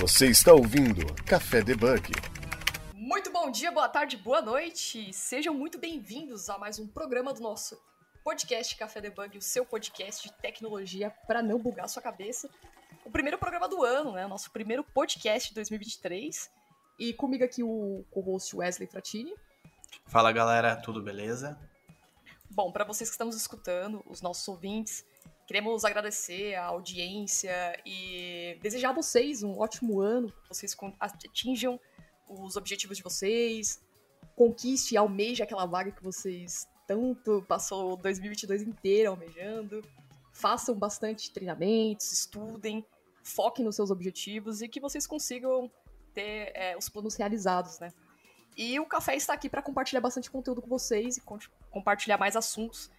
Você está ouvindo Café Debug. Muito bom dia, boa tarde, boa noite. Sejam muito bem-vindos a mais um programa do nosso podcast Café Debug, o seu podcast de tecnologia para não bugar sua cabeça. O primeiro programa do ano, né? O nosso primeiro podcast de 2023. E comigo aqui o co-host Wesley Fratini. Fala galera, tudo beleza? Bom, para vocês que estão nos escutando, os nossos ouvintes, queremos agradecer a audiência e desejar a vocês um ótimo ano, que vocês atinjam os objetivos de vocês, conquiste e almeje aquela vaga que vocês tanto passou 2022 inteiro almejando, façam bastante treinamentos, estudem, foquem nos seus objetivos e que vocês consigam ter é, os planos realizados, né? E o Café está aqui para compartilhar bastante conteúdo com vocês e compartilhar mais assuntos.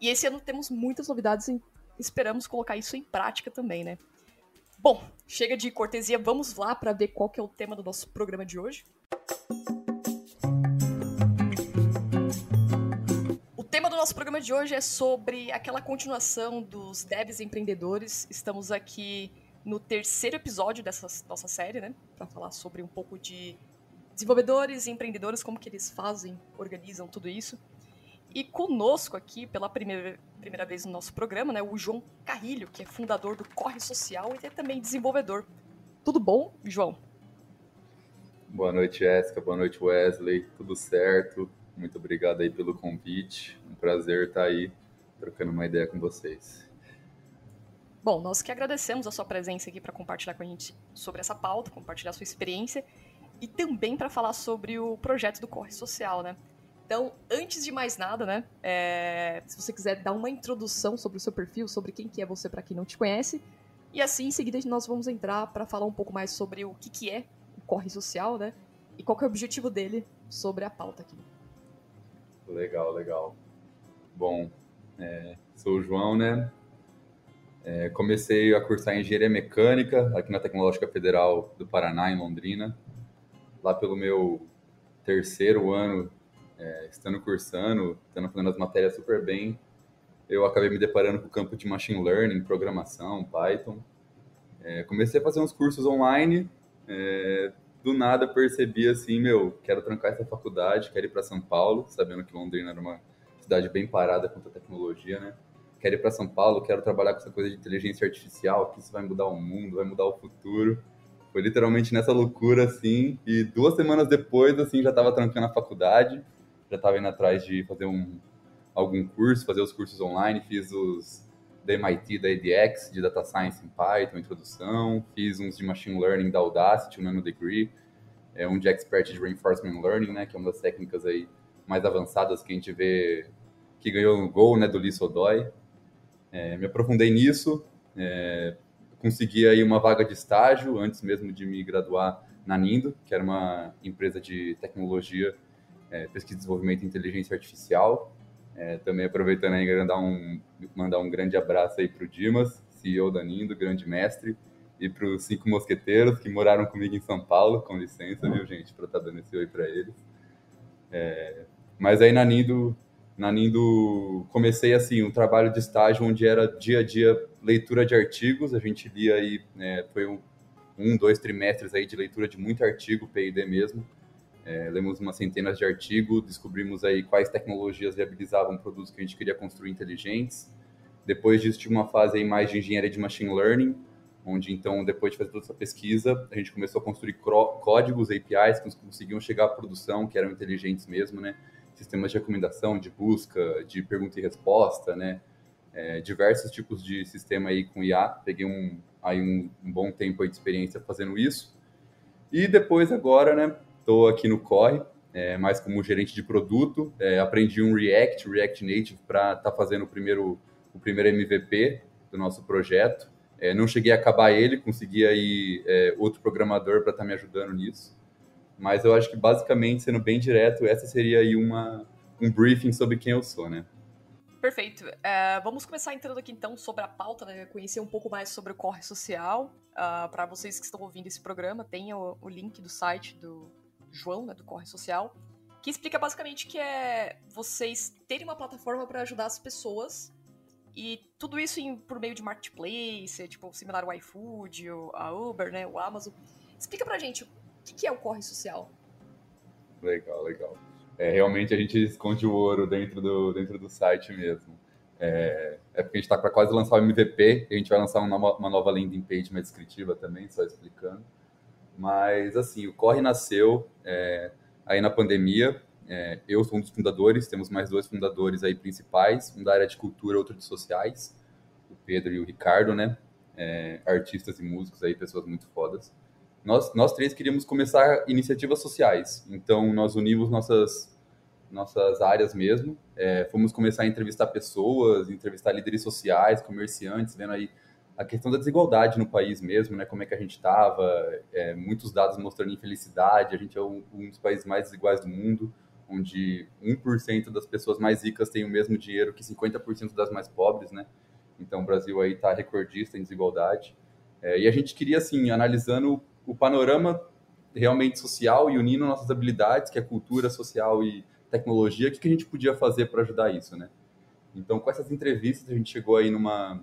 E esse ano temos muitas novidades e esperamos colocar isso em prática também, né? Bom, chega de cortesia, vamos lá para ver qual que é o tema do nosso programa de hoje. O tema do nosso programa de hoje é sobre aquela continuação dos devs empreendedores. Estamos aqui no terceiro episódio dessa nossa série, né, para falar sobre um pouco de desenvolvedores e empreendedores, como que eles fazem, organizam tudo isso. E conosco aqui, pela primeira, primeira vez no nosso programa, né, o João Carrilho, que é fundador do Corre Social e é também desenvolvedor. Tudo bom, João? Boa noite, Jéssica. Boa noite, Wesley. Tudo certo? Muito obrigado aí pelo convite. Um prazer estar aí trocando uma ideia com vocês. Bom, nós que agradecemos a sua presença aqui para compartilhar com a gente sobre essa pauta, compartilhar sua experiência e também para falar sobre o projeto do Corre Social, né? Então, antes de mais nada, né, é, se você quiser dar uma introdução sobre o seu perfil, sobre quem que é você para quem não te conhece, e assim em seguida nós vamos entrar para falar um pouco mais sobre o que, que é o Corre Social, né, e qual é o objetivo dele sobre a pauta aqui. Legal, legal. Bom, é, sou o João, né? É, comecei a cursar Engenharia Mecânica aqui na Tecnológica Federal do Paraná, em Londrina lá pelo meu terceiro ano, é, estando cursando, estando fazendo as matérias super bem, eu acabei me deparando com o campo de Machine Learning, programação, Python. É, comecei a fazer uns cursos online, é, do nada percebi assim, meu, quero trancar essa faculdade, quero ir para São Paulo, sabendo que Londrina era uma cidade bem parada quanto à tecnologia, né? Quero ir para São Paulo, quero trabalhar com essa coisa de inteligência artificial, que isso vai mudar o mundo, vai mudar o futuro. Foi literalmente nessa loucura, assim. E duas semanas depois, assim, já estava trancando a faculdade. Já estava indo atrás de fazer um, algum curso, fazer os cursos online. Fiz os da MIT, da EDX, de Data Science em Python, introdução. Fiz uns de Machine Learning da Audacity, um Nano Degree. É, um de Expert de Reinforcement Learning, né? Que é uma das técnicas aí mais avançadas que a gente vê que ganhou no Go, né? Do Lee Sodoy. É, me aprofundei nisso. É, consegui aí uma vaga de estágio antes mesmo de me graduar na Nindo, que era uma empresa de tecnologia, é, pesquisa e desenvolvimento de inteligência artificial. É, também aproveitando aí um, mandar um grande abraço aí para o Dimas, CEO da Nindo, grande mestre, e para os cinco mosqueteiros que moraram comigo em São Paulo, com licença, viu, gente, para estar tá dando esse oi para eles. É, mas aí na Nindo na Nindo comecei assim um trabalho de estágio onde era dia a dia leitura de artigos. A gente lia aí né, foi um, um, dois trimestres aí de leitura de muito artigo P&D mesmo. É, lemos umas centenas de artigos, descobrimos aí quais tecnologias viabilizavam produtos que a gente queria construir inteligentes. Depois disso, tinha uma fase aí mais de engenharia de machine learning, onde então, depois de fazer toda essa pesquisa, a gente começou a construir códigos, APIs que conseguiam chegar à produção, que eram inteligentes mesmo, né? sistemas de recomendação, de busca, de pergunta e resposta, né? É, diversos tipos de sistema aí com IA. Peguei um, aí um, um bom tempo de experiência fazendo isso. E depois agora, né? Estou aqui no Corre, é, mais como gerente de produto. É, aprendi um React, React Native, para estar tá fazendo o primeiro, o primeiro MVP do nosso projeto. É, não cheguei a acabar ele, consegui aí é, outro programador para estar tá me ajudando nisso. Mas eu acho que basicamente, sendo bem direto, essa seria aí uma, um briefing sobre quem eu sou, né? Perfeito. Uh, vamos começar entrando aqui então sobre a pauta, né? Conhecer um pouco mais sobre o Corre Social. Uh, é, Para vocês que estão ouvindo esse programa, tem o, o link do site do João, né, do Corre Social, que explica basicamente que é vocês terem uma plataforma para ajudar as pessoas E tudo isso em, por meio de marketplace, tipo, similar ao iFood, a Uber, né, o Amazon. Explica pra gente, o que é o corre social? Legal, legal. É, realmente a gente esconde o ouro dentro do, dentro do site mesmo. É, é porque a gente está para quase lançar o MVP, a gente vai lançar uma nova, uma nova landing page mais descritiva também, só explicando. Mas, assim, o Corre nasceu é, aí na pandemia. É, eu sou um dos fundadores, temos mais dois fundadores aí principais, um da área de cultura, outro de sociais, o Pedro e o Ricardo, né? É, artistas e músicos aí, pessoas muito fodas. Nós, nós três queríamos começar iniciativas sociais, então nós unimos nossas, nossas áreas mesmo, é, fomos começar a entrevistar pessoas, entrevistar líderes sociais, comerciantes, vendo aí a questão da desigualdade no país mesmo, né? Como é que a gente estava, é, muitos dados mostrando infelicidade. A gente é um, um, dos países mais desiguais do mundo, onde 1% das pessoas mais ricas têm o mesmo dinheiro que 50% das mais pobres, né? Então o Brasil aí está recordista em desigualdade. É, e a gente queria, assim, analisando o panorama realmente social e unindo nossas habilidades, que é cultura social e tecnologia, o que, que a gente podia fazer para ajudar isso, né? Então, com essas entrevistas, a gente chegou aí numa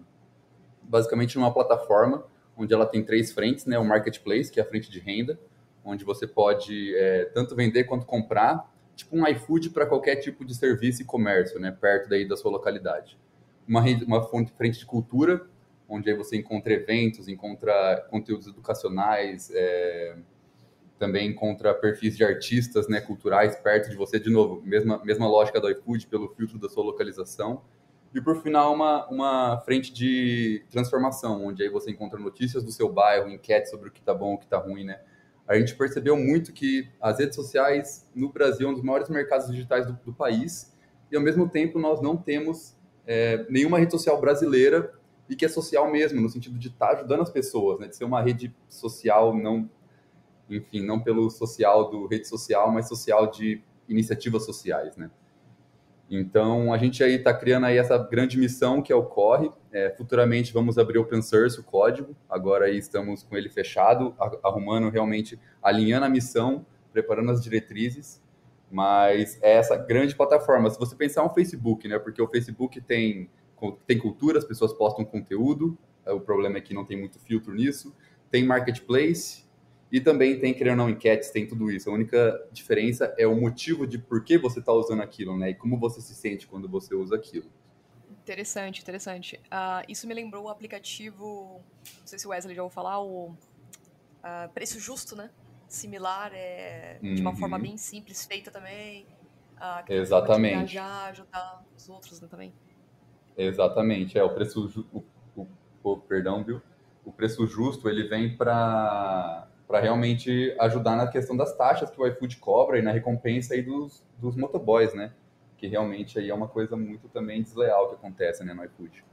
basicamente numa plataforma onde ela tem três frentes, né? O marketplace, que é a frente de renda, onde você pode é, tanto vender quanto comprar, tipo um iFood para qualquer tipo de serviço e comércio, né? Perto daí da sua localidade. Uma, uma frente de cultura, onde aí você encontra eventos, encontra conteúdos educacionais, é, também encontra perfis de artistas né, culturais perto de você, de novo, mesma, mesma lógica do iFood, pelo filtro da sua localização. E por final, uma, uma frente de transformação, onde aí você encontra notícias do seu bairro, enquete sobre o que está bom, o que está ruim, né? A gente percebeu muito que as redes sociais no Brasil é um dos maiores mercados digitais do, do país e ao mesmo tempo nós não temos é, nenhuma rede social brasileira e que é social mesmo, no sentido de estar tá ajudando as pessoas, né? De ser uma rede social, não, enfim, não pelo social do rede social, mas social de iniciativas sociais, né? Então, a gente aí está criando aí essa grande missão que é o Corre. É, futuramente vamos abrir open source o código. Agora aí estamos com ele fechado, arrumando realmente, alinhando a missão, preparando as diretrizes. Mas é essa grande plataforma. Se você pensar um Facebook, né? Porque o Facebook tem, tem cultura, as pessoas postam conteúdo. O problema é que não tem muito filtro nisso. Tem marketplace, e também tem, querendo ou não, enquetes, tem tudo isso. A única diferença é o motivo de por que você está usando aquilo, né? E como você se sente quando você usa aquilo. Interessante, interessante. Uh, isso me lembrou o aplicativo, não sei se o Wesley já ouviu falar, o uh, Preço Justo, né? Similar, é, de uma uhum. forma bem simples, feita também. Uh, Exatamente. Engajar, ajudar os outros né, também. Exatamente, é o preço, o, o, o, perdão, viu? O preço justo ele vem para para realmente ajudar na questão das taxas que o iFood cobra e na recompensa aí dos, dos motoboys, né? Que realmente aí é uma coisa muito também desleal que acontece né, no iFood.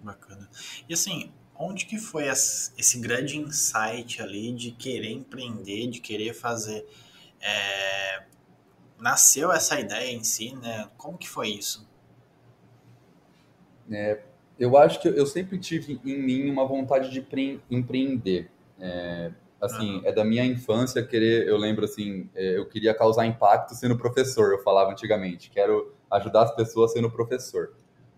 Bacana. E assim, onde que foi esse grande insight ali de querer empreender, de querer fazer... É... Nasceu essa ideia em si, né? Como que foi isso? É, eu acho que eu sempre tive em mim uma vontade de empreender. É, assim, é da minha infância querer, eu lembro assim, é, eu queria causar impacto sendo professor, eu falava antigamente, quero ajudar as pessoas sendo professor.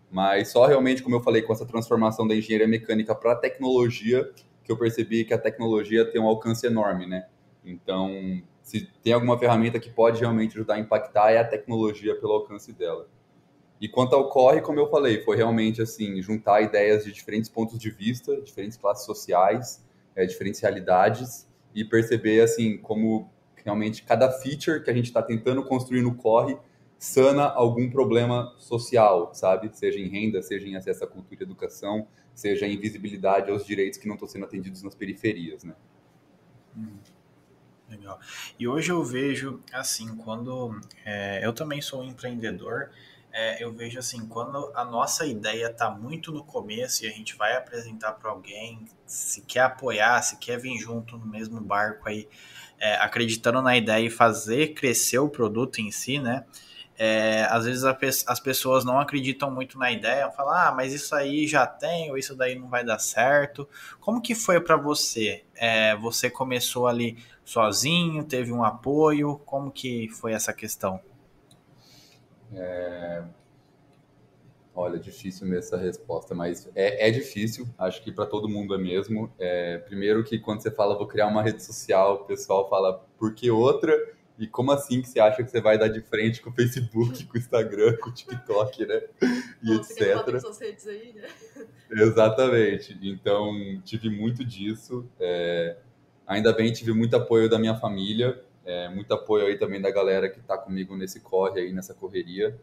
Mas só realmente, como eu falei, com essa transformação da engenharia mecânica para tecnologia, que eu percebi que a tecnologia tem um alcance enorme, né? Então, se tem alguma ferramenta que pode realmente ajudar a impactar, é a tecnologia pelo alcance dela. E quanto ao corre, como eu falei, foi realmente assim, juntar ideias de diferentes pontos de vista, diferentes classes sociais, é, diferentes realidades e perceber assim como realmente cada feature que a gente está tentando construir no corre sana algum problema social, sabe? Seja em renda, seja em acesso à cultura e educação, seja em visibilidade aos direitos que não estão sendo atendidos nas periferias, né? Hum, legal. E hoje eu vejo, assim, quando é, eu também sou um empreendedor, é, eu vejo assim, quando a nossa ideia está muito no começo e a gente vai apresentar para alguém, se quer apoiar, se quer vir junto no mesmo barco aí, é, acreditando na ideia e fazer crescer o produto em si, né? É, às vezes a, as pessoas não acreditam muito na ideia, falam, ah, mas isso aí já tem, ou isso daí não vai dar certo. Como que foi para você? É, você começou ali sozinho, teve um apoio? Como que foi essa questão? É... Olha, difícil mesmo essa resposta, mas é, é difícil, acho que para todo mundo é mesmo. É, primeiro que quando você fala vou criar uma rede social, o pessoal fala por que outra? E como assim que você acha que você vai dar de frente com o Facebook, com o Instagram, com o TikTok, né? E Bom, você etc. redes aí, né? Exatamente. Então, tive muito disso. É, ainda bem tive muito apoio da minha família, é, muito apoio aí também da galera que está comigo nesse corre aí, nessa correria.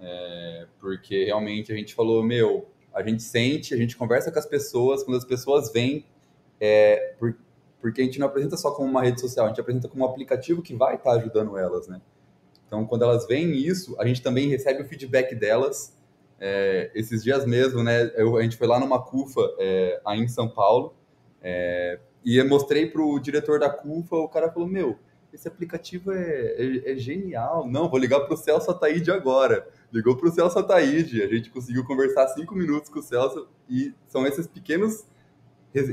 É, porque realmente a gente falou, meu, a gente sente, a gente conversa com as pessoas, quando as pessoas vêm, é, por, porque a gente não apresenta só como uma rede social, a gente apresenta como um aplicativo que vai estar tá ajudando elas, né? Então, quando elas veem isso, a gente também recebe o feedback delas. É, esses dias mesmo, né? Eu, a gente foi lá numa CUFA é, aí em São Paulo é, e eu mostrei para o diretor da CUFA, o cara falou, meu, esse aplicativo é, é, é genial. Não, vou ligar para o Celso Ataíde agora ligou para o Celso Ataíde, a gente conseguiu conversar cinco minutos com o Celso e são esses pequenos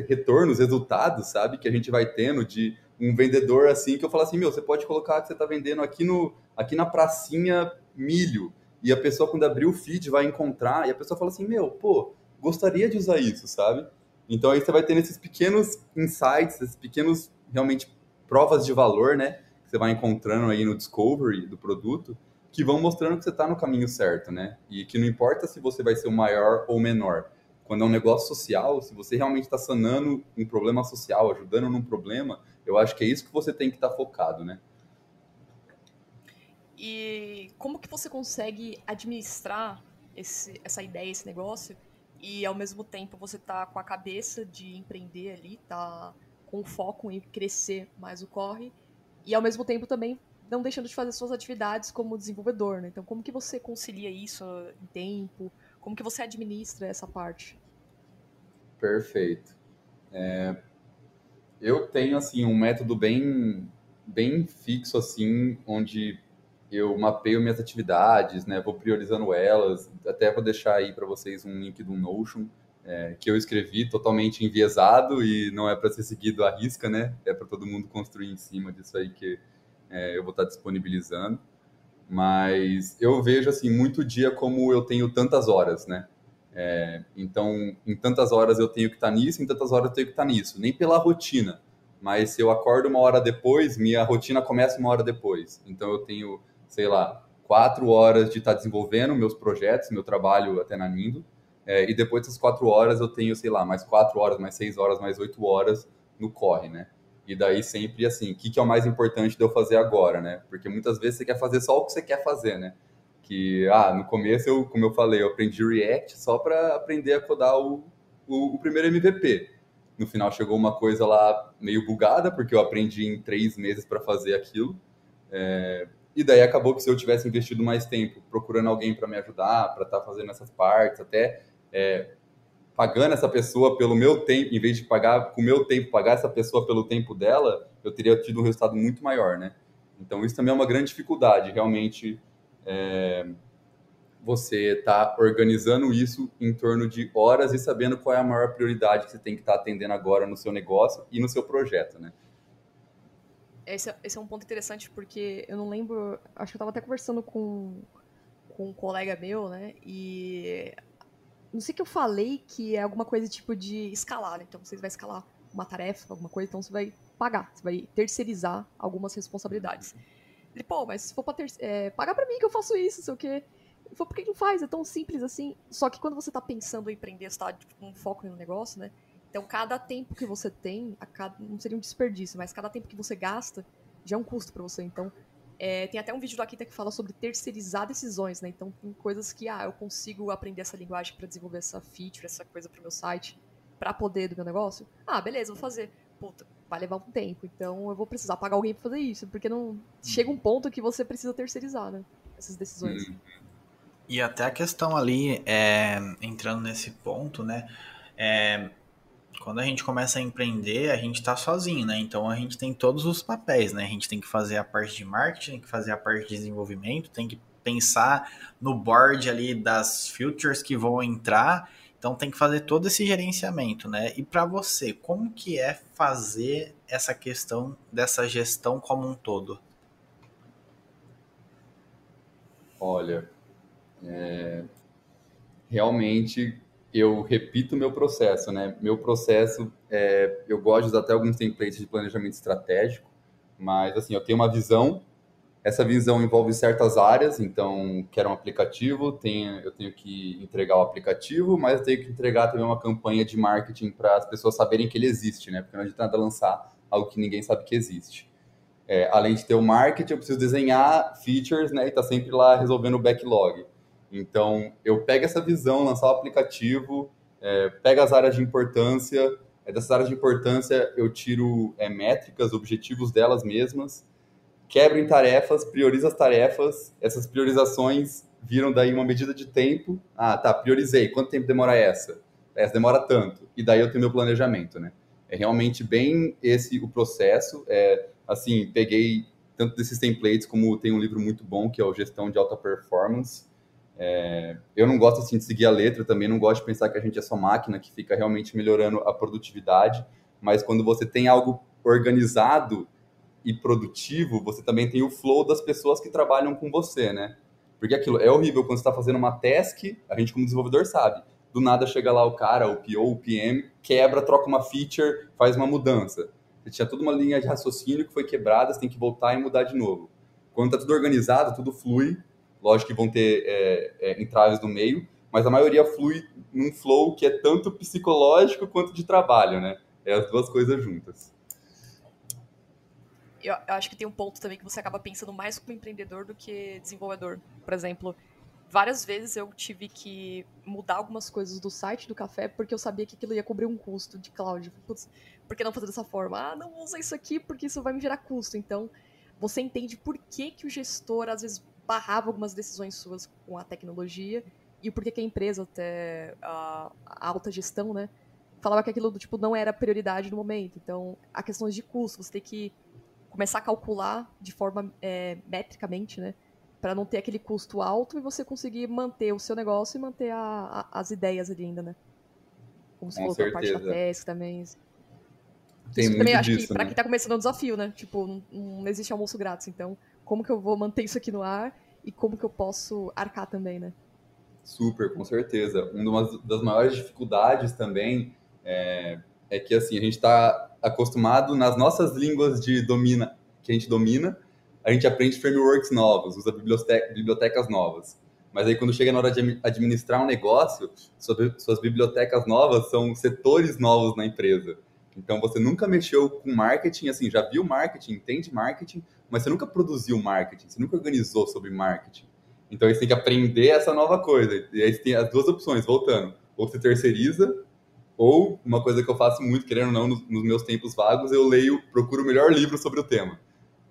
retornos, resultados, sabe, que a gente vai tendo de um vendedor assim que eu falo assim, meu, você pode colocar que você está vendendo aqui no aqui na pracinha milho e a pessoa quando abrir o feed vai encontrar e a pessoa fala assim, meu, pô, gostaria de usar isso, sabe? Então aí você vai tendo esses pequenos insights, esses pequenos realmente provas de valor, né, que você vai encontrando aí no discovery do produto que vão mostrando que você está no caminho certo, né? E que não importa se você vai ser o maior ou menor. Quando é um negócio social, se você realmente está sanando um problema social, ajudando num problema, eu acho que é isso que você tem que estar tá focado, né? E como que você consegue administrar esse, essa ideia, esse negócio, e ao mesmo tempo você tá com a cabeça de empreender ali, tá com foco em crescer mais o corre, e ao mesmo tempo também não deixando de fazer suas atividades como desenvolvedor, né? Então, como que você concilia isso em tempo? Como que você administra essa parte? Perfeito. É, eu tenho, assim, um método bem, bem fixo, assim, onde eu mapeio minhas atividades, né? Vou priorizando elas. Até vou deixar aí para vocês um link do Notion, é, que eu escrevi totalmente enviesado e não é para ser seguido à risca, né? É para todo mundo construir em cima disso aí que é, eu vou estar disponibilizando. Mas eu vejo assim muito dia como eu tenho tantas horas, né? É, então, em tantas horas eu tenho que estar nisso, em tantas horas eu tenho que estar nisso. Nem pela rotina, mas se eu acordo uma hora depois, minha rotina começa uma hora depois. Então, eu tenho, sei lá, quatro horas de estar desenvolvendo meus projetos, meu trabalho até na Nindo. É, e depois dessas quatro horas eu tenho, sei lá, mais quatro horas, mais seis horas, mais oito horas no corre, né? E daí sempre assim, o que, que é o mais importante de eu fazer agora, né? Porque muitas vezes você quer fazer só o que você quer fazer, né? Que, ah, no começo, eu, como eu falei, eu aprendi React só para aprender a codar o, o, o, primeiro MVP. No final chegou uma coisa lá meio bugada, porque eu aprendi em três meses para fazer aquilo. É, e daí acabou que se eu tivesse investido mais tempo procurando alguém para me ajudar, para estar tá fazendo essas partes, até é, pagando essa pessoa pelo meu tempo, em vez de pagar com o meu tempo, pagar essa pessoa pelo tempo dela, eu teria tido um resultado muito maior, né? Então isso também é uma grande dificuldade, realmente é, você está organizando isso em torno de horas e sabendo qual é a maior prioridade que você tem que estar tá atendendo agora no seu negócio e no seu projeto, né? Esse é, esse é um ponto interessante porque eu não lembro, acho que eu estava até conversando com, com um colega meu, né? E não sei que eu falei que é alguma coisa tipo de escalar, né? Então você vai escalar uma tarefa, alguma coisa, então você vai pagar, você vai terceirizar algumas responsabilidades. Ele, pô, mas se for pra ter, é, pagar pra mim que eu faço isso, sei o quê. Ele falou, por que não faz? É tão simples assim. Só que quando você tá pensando em empreender, você tá tipo, com foco no negócio, né? Então cada tempo que você tem, cada, não seria um desperdício, mas cada tempo que você gasta já é um custo para você. Então é, tem até um vídeo do Akita que fala sobre terceirizar decisões, né? Então tem coisas que, ah, eu consigo aprender essa linguagem para desenvolver essa feature, essa coisa pro meu site, para poder do meu negócio. Ah, beleza, vou fazer. Puta, vai levar um tempo, então eu vou precisar pagar alguém pra fazer isso, porque não chega um ponto que você precisa terceirizar, né? Essas decisões. Uhum. E até a questão ali, é, entrando nesse ponto, né? É, quando a gente começa a empreender, a gente está sozinho, né? Então a gente tem todos os papéis, né? A gente tem que fazer a parte de marketing, tem que fazer a parte de desenvolvimento, tem que pensar no board ali das futures que vão entrar. Então tem que fazer todo esse gerenciamento, né? E para você, como que é fazer essa questão dessa gestão como um todo? Olha, é... realmente eu repito meu processo, né? Meu processo, é, eu gosto de usar até alguns templates de planejamento estratégico, mas assim, eu tenho uma visão, essa visão envolve certas áreas, então quero um aplicativo, tenho, eu tenho que entregar o aplicativo, mas eu tenho que entregar também uma campanha de marketing para as pessoas saberem que ele existe, né? Porque não adianta nada lançar algo que ninguém sabe que existe. É, além de ter o marketing, eu preciso desenhar features, né? E tá sempre lá resolvendo o backlog. Então, eu pego essa visão, lançar o aplicativo, é, pego as áreas de importância, é, dessas áreas de importância eu tiro é, métricas, objetivos delas mesmas, quebro em tarefas, priorizo as tarefas, essas priorizações viram daí uma medida de tempo. Ah, tá, priorizei. Quanto tempo demora essa? Essa demora tanto. E daí eu tenho meu planejamento, né? É realmente bem esse o processo. É, assim, peguei tanto desses templates como tem um livro muito bom que é o Gestão de Alta Performance, é, eu não gosto assim de seguir a letra, também não gosto de pensar que a gente é só máquina que fica realmente melhorando a produtividade, mas quando você tem algo organizado e produtivo, você também tem o flow das pessoas que trabalham com você, né? Porque aquilo é horrível quando você está fazendo uma task, a gente como desenvolvedor sabe, do nada chega lá o cara, o PO, o PM, quebra, troca uma feature, faz uma mudança. Você tinha toda uma linha de raciocínio que foi quebrada, você tem que voltar e mudar de novo. Quando está tudo organizado, tudo flui, Lógico que vão ter é, é, entraves no meio, mas a maioria flui num flow que é tanto psicológico quanto de trabalho, né? É as duas coisas juntas. Eu, eu acho que tem um ponto também que você acaba pensando mais como empreendedor do que desenvolvedor. Por exemplo, várias vezes eu tive que mudar algumas coisas do site do café porque eu sabia que aquilo ia cobrir um custo de cloud. Putz, por que não fazer dessa forma? Ah, não usa isso aqui porque isso vai me gerar custo. Então, você entende por que, que o gestor às vezes barrava algumas decisões suas com a tecnologia e o porquê que a empresa, até a, a alta gestão, né, falava que aquilo tipo não era prioridade no momento. Então, a questões de custo, você tem que começar a calcular de forma é, metricamente, né, para não ter aquele custo alto e você conseguir manter o seu negócio e manter a, a, as ideias ali ainda, né? Como se fosse a parte da teste também. Tem isso também acho disso, que para né? quem tá começando é um desafio, né? Tipo, não, não existe almoço grátis, então como que eu vou manter isso aqui no ar e como que eu posso arcar também, né? Super, com certeza. Uma das maiores dificuldades também é, é que assim a gente está acostumado nas nossas línguas de domina que a gente domina, a gente aprende frameworks novos, usa bibliotecas novas. Mas aí quando chega na hora de administrar um negócio, suas bibliotecas novas são setores novos na empresa. Então você nunca mexeu com marketing, assim, já viu marketing, entende marketing, mas você nunca produziu marketing, você nunca organizou sobre marketing. Então você tem que aprender essa nova coisa. E aí você tem as duas opções, voltando. Ou você terceiriza, ou uma coisa que eu faço muito, querendo ou não, nos, nos meus tempos vagos, eu leio, procuro o melhor livro sobre o tema.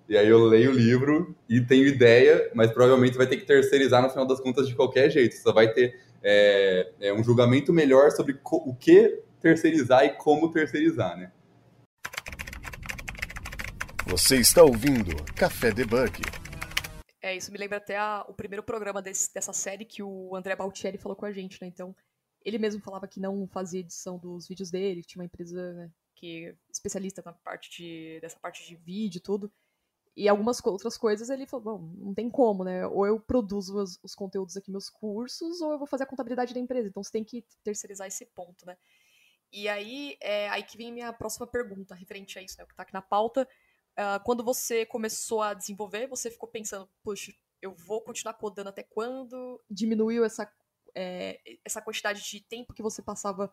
E aí eu leio o livro e tenho ideia, mas provavelmente vai ter que terceirizar no final das contas de qualquer jeito. Você vai ter é, é, um julgamento melhor sobre o que terceirizar e como terceirizar, né? Você está ouvindo Café Debug. É, isso me lembra até a, o primeiro programa desse, dessa série que o André Baltieri falou com a gente, né? Então, ele mesmo falava que não fazia edição dos vídeos dele, que tinha uma empresa né, que é especialista na parte de, dessa parte de vídeo e tudo. E algumas outras coisas ele falou, bom, não tem como, né? Ou eu produzo os, os conteúdos aqui, meus cursos, ou eu vou fazer a contabilidade da empresa. Então você tem que terceirizar esse ponto, né? E aí, é aí que vem minha próxima pergunta, referente a isso, né, o que está aqui na pauta. Uh, quando você começou a desenvolver, você ficou pensando, puxa, eu vou continuar codando até quando? Diminuiu essa, é, essa quantidade de tempo que você passava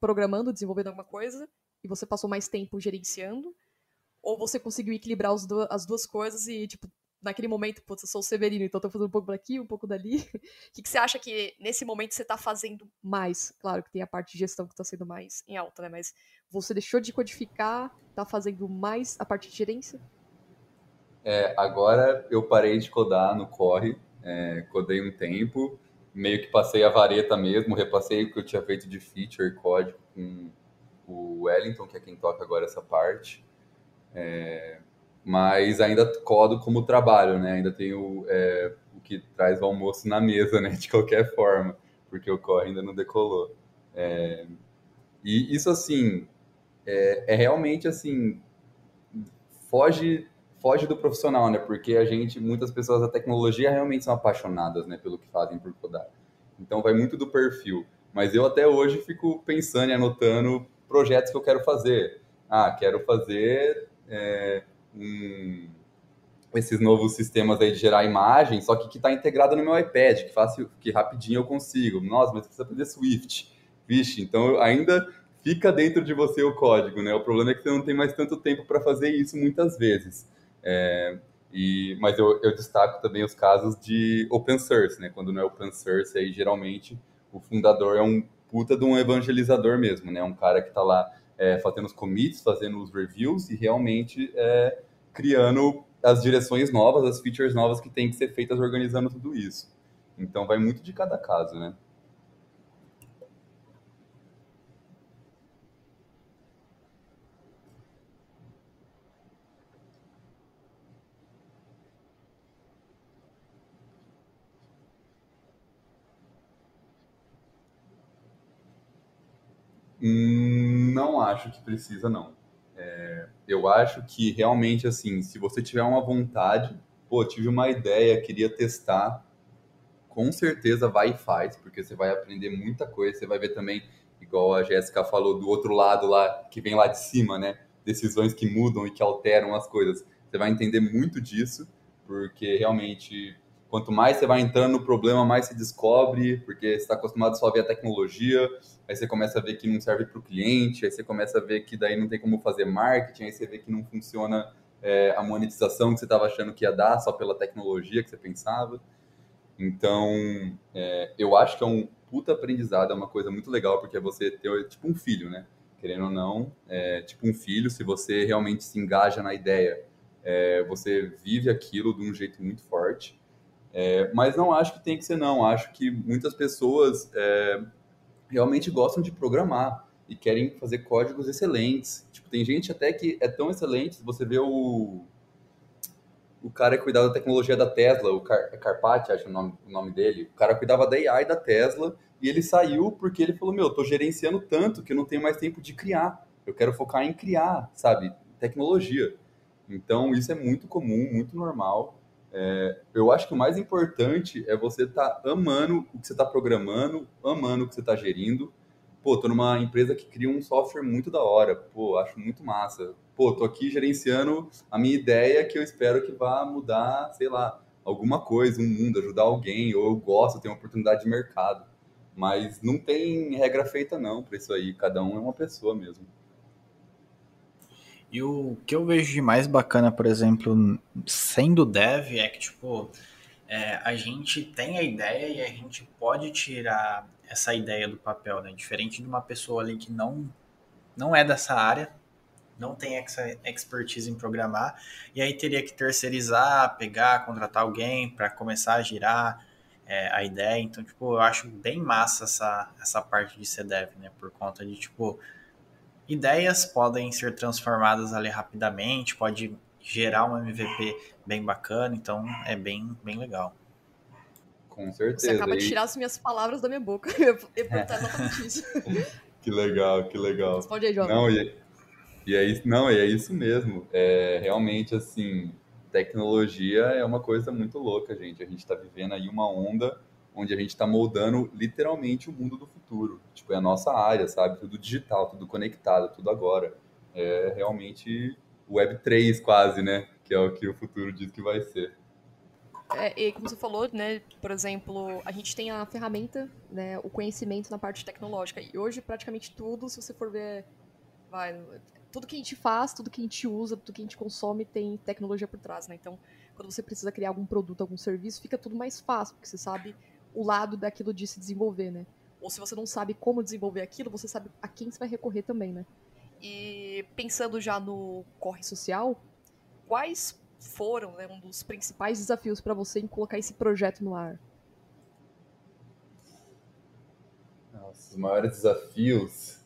programando, desenvolvendo alguma coisa, e você passou mais tempo gerenciando? Ou você conseguiu equilibrar as duas coisas e, tipo, naquele momento, putz, eu sou o Severino, então tô fazendo um pouco daqui, um pouco dali. O que, que você acha que nesse momento você tá fazendo mais? Claro que tem a parte de gestão que tá sendo mais em alta, né? Mas você deixou de codificar, tá fazendo mais a parte de gerência? É, agora eu parei de codar no corre, é, codei um tempo, meio que passei a vareta mesmo, repassei o que eu tinha feito de feature e código com o Wellington, que é quem toca agora essa parte. É, mas ainda codo como trabalho, né? Ainda tenho é, o que traz o almoço na mesa, né? De qualquer forma, porque o corre ainda não decolou. É, e isso, assim, é, é, realmente, assim, foge, foge do profissional, né? Porque a gente, muitas pessoas da tecnologia realmente são apaixonadas, né? Pelo que fazem por codar. Então vai muito do perfil. Mas eu até hoje fico pensando e anotando projetos que eu quero fazer. Ah, quero fazer é, esses novos sistemas aí de gerar imagem, só que que está integrado no meu iPad, que fácil, que rapidinho eu consigo. Nossa, mas precisa aprender Swift. Vixe, então ainda fica dentro de você o código, né? O problema é que você não tem mais tanto tempo para fazer isso muitas vezes. É, e, mas eu, eu, destaco também os casos de open source, né? Quando não é open source, aí geralmente o fundador é um puta de um evangelizador mesmo, né? Um cara que está lá é, fazendo os commits, fazendo os reviews e realmente é, criando as direções novas, as features novas que tem que ser feitas organizando tudo isso. Então vai muito de cada caso, né? Hum, não acho que precisa, não. É, eu acho que realmente, assim, se você tiver uma vontade, pô, tive uma ideia, queria testar, com certeza vai e faz, porque você vai aprender muita coisa, você vai ver também, igual a Jéssica falou, do outro lado lá, que vem lá de cima, né? Decisões que mudam e que alteram as coisas. Você vai entender muito disso, porque realmente Quanto mais você vai entrando no problema, mais se descobre, porque você está acostumado só a ver a tecnologia, aí você começa a ver que não serve para o cliente, aí você começa a ver que daí não tem como fazer marketing, aí você vê que não funciona é, a monetização que você estava achando que ia dar só pela tecnologia que você pensava. Então, é, eu acho que é um puta aprendizado, é uma coisa muito legal, porque é você ter tipo um filho, né? Querendo ou não, é, tipo um filho, se você realmente se engaja na ideia, é, você vive aquilo de um jeito muito forte. É, mas não acho que tem que ser não. Acho que muitas pessoas é, realmente gostam de programar e querem fazer códigos excelentes. Tipo, tem gente até que é tão excelente, você vê o o cara que cuidava da tecnologia da Tesla, o Car é Carpati, acho o nome, o nome dele, o cara cuidava da AI da Tesla e ele saiu porque ele falou, meu, eu tô gerenciando tanto que eu não tenho mais tempo de criar. Eu quero focar em criar, sabe, tecnologia. Então, isso é muito comum, muito normal. É, eu acho que o mais importante é você estar tá amando o que você está programando, amando o que você está gerindo. Pô, tô numa empresa que cria um software muito da hora. Pô, acho muito massa. Pô, tô aqui gerenciando a minha ideia que eu espero que vá mudar, sei lá, alguma coisa, um mundo, ajudar alguém, ou eu gosto, tenho uma oportunidade de mercado. Mas não tem regra feita não para isso aí, cada um é uma pessoa mesmo. E o que eu vejo de mais bacana, por exemplo, sendo dev, é que, tipo, é, a gente tem a ideia e a gente pode tirar essa ideia do papel, né? Diferente de uma pessoa ali que não, não é dessa área, não tem essa expertise em programar, e aí teria que terceirizar, pegar, contratar alguém para começar a girar é, a ideia. Então, tipo, eu acho bem massa essa, essa parte de ser dev, né? Por conta de, tipo, ideias podem ser transformadas ali rapidamente, pode gerar um MVP bem bacana, então é bem, bem legal. Com certeza. Você acaba de tirar as minhas palavras da minha boca. Eu ia perguntar exatamente isso. que legal, que legal. Responde aí, Jovem. Não, e, e é isso, não, e é isso mesmo. É, realmente, assim, tecnologia é uma coisa muito louca, gente. A gente está vivendo aí uma onda onde a gente está moldando literalmente o mundo do futuro. Tipo, é a nossa área, sabe? Tudo digital, tudo conectado, tudo agora. É realmente Web 3 quase, né? Que é o que o futuro diz que vai ser. É, e como você falou, né, por exemplo, a gente tem a ferramenta, né, o conhecimento na parte tecnológica. E hoje praticamente tudo, se você for ver, vai, tudo que a gente faz, tudo que a gente usa, tudo que a gente consome tem tecnologia por trás, né? Então, quando você precisa criar algum produto, algum serviço, fica tudo mais fácil, porque você sabe o lado daquilo de se desenvolver, né? Ou se você não sabe como desenvolver aquilo, você sabe a quem você vai recorrer também, né? E pensando já no corre social, quais foram né, um dos principais desafios para você em colocar esse projeto no ar? Nossa, os maiores desafios.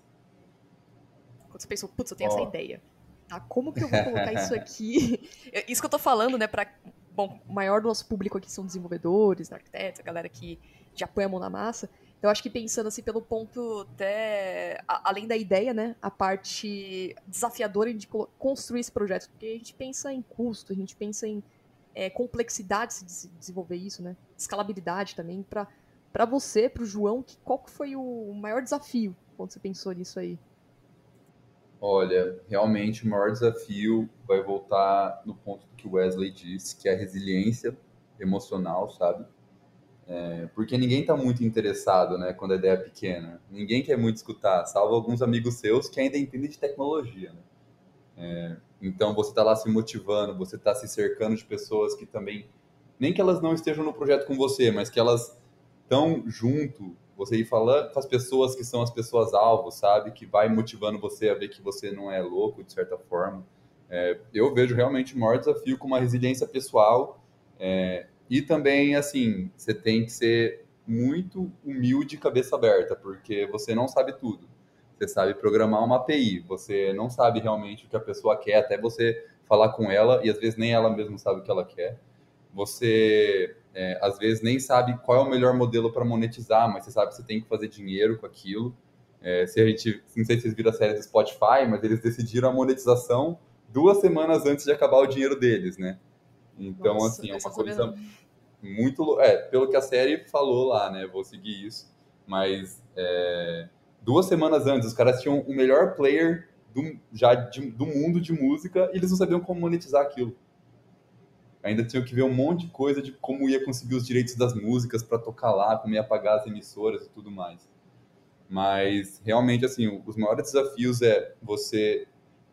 Quando você pensou, putz, eu tenho oh. essa ideia. Tá, como que eu vou colocar isso aqui? isso que eu tô falando, né, pra bom, o maior do nosso público aqui são desenvolvedores, arquitetos, a galera que já põe a mão na massa. Então, acho que pensando assim pelo ponto até a, além da ideia, né, a parte desafiadora de construir esse projeto, porque a gente pensa em custo, a gente pensa em é, complexidade de desenvolver isso, né, escalabilidade também para Para você, para o João, qual foi o maior desafio quando você pensou nisso aí? Olha, realmente o maior desafio vai voltar no ponto que o Wesley disse, que é a resiliência emocional, sabe? É, porque ninguém está muito interessado, né, quando a ideia é pequena. Ninguém quer muito escutar, salvo alguns amigos seus que ainda entendem de tecnologia, né? É, então você está lá se motivando, você está se cercando de pessoas que também, nem que elas não estejam no projeto com você, mas que elas estão junto, você ir falando com as pessoas que são as pessoas alvo, sabe? Que vai motivando você a ver que você não é louco, de certa forma. É, eu vejo realmente o maior desafio com uma resiliência pessoal é, e também, assim, você tem que ser muito humilde e cabeça aberta, porque você não sabe tudo. Você sabe programar uma API, você não sabe realmente o que a pessoa quer, até você falar com ela, e às vezes nem ela mesma sabe o que ela quer. Você é, às vezes nem sabe qual é o melhor modelo para monetizar, mas você sabe que você tem que fazer dinheiro com aquilo. É, se a gente, não sei se vocês viram a série do Spotify, mas eles decidiram a monetização duas semanas antes de acabar o dinheiro deles, né? Então, Nossa, assim, é uma coisa muito. É, pelo que a série falou lá, né? Vou seguir isso. Mas é, duas semanas antes, os caras tinham o melhor player do, já de, do mundo de música e eles não sabiam como monetizar aquilo ainda tinha que ver um monte de coisa de como ia conseguir os direitos das músicas para tocar lá, como ia pagar as emissoras e tudo mais. Mas realmente assim, os maiores desafios é você